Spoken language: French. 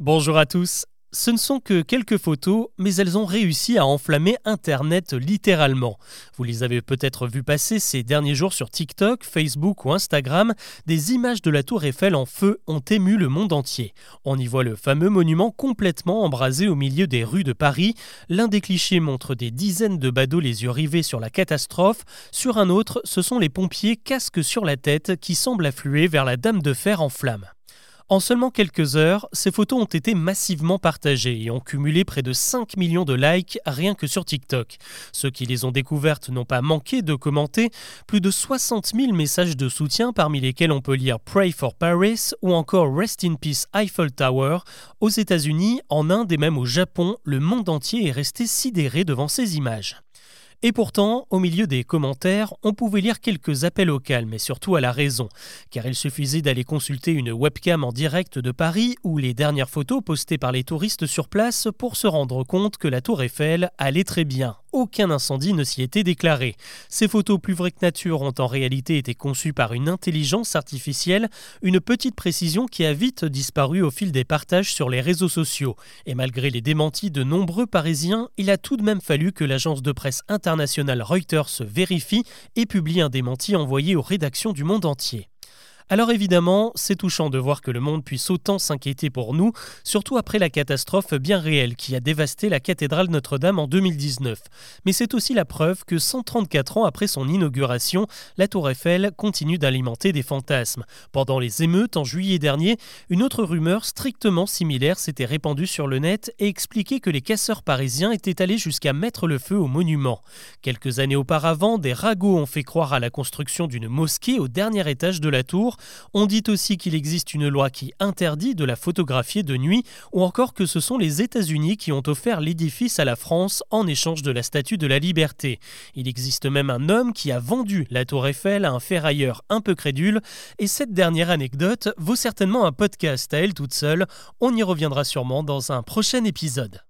Bonjour à tous. Ce ne sont que quelques photos, mais elles ont réussi à enflammer Internet littéralement. Vous les avez peut-être vues passer ces derniers jours sur TikTok, Facebook ou Instagram. Des images de la tour Eiffel en feu ont ému le monde entier. On y voit le fameux monument complètement embrasé au milieu des rues de Paris. L'un des clichés montre des dizaines de badauds les yeux rivés sur la catastrophe. Sur un autre, ce sont les pompiers casques sur la tête qui semblent affluer vers la Dame de Fer en flammes. En seulement quelques heures, ces photos ont été massivement partagées et ont cumulé près de 5 millions de likes rien que sur TikTok. Ceux qui les ont découvertes n'ont pas manqué de commenter, plus de 60 000 messages de soutien parmi lesquels on peut lire Pray for Paris ou encore Rest in Peace Eiffel Tower. Aux États-Unis, en Inde et même au Japon, le monde entier est resté sidéré devant ces images. Et pourtant, au milieu des commentaires, on pouvait lire quelques appels au calme et surtout à la raison, car il suffisait d'aller consulter une webcam en direct de Paris ou les dernières photos postées par les touristes sur place pour se rendre compte que la tour Eiffel allait très bien aucun incendie ne s'y était déclaré. Ces photos plus vraies que nature ont en réalité été conçues par une intelligence artificielle, une petite précision qui a vite disparu au fil des partages sur les réseaux sociaux. Et malgré les démentis de nombreux Parisiens, il a tout de même fallu que l'agence de presse internationale Reuters vérifie et publie un démenti envoyé aux rédactions du monde entier. Alors évidemment, c'est touchant de voir que le monde puisse autant s'inquiéter pour nous, surtout après la catastrophe bien réelle qui a dévasté la cathédrale Notre-Dame en 2019. Mais c'est aussi la preuve que 134 ans après son inauguration, la tour Eiffel continue d'alimenter des fantasmes. Pendant les émeutes en juillet dernier, une autre rumeur strictement similaire s'était répandue sur le net et expliquait que les casseurs parisiens étaient allés jusqu'à mettre le feu au monument. Quelques années auparavant, des ragots ont fait croire à la construction d'une mosquée au dernier étage de la tour on dit aussi qu'il existe une loi qui interdit de la photographier de nuit, ou encore que ce sont les États-Unis qui ont offert l'édifice à la France en échange de la Statue de la Liberté. Il existe même un homme qui a vendu la tour Eiffel à un ferrailleur un peu crédule, et cette dernière anecdote vaut certainement un podcast à elle toute seule. On y reviendra sûrement dans un prochain épisode.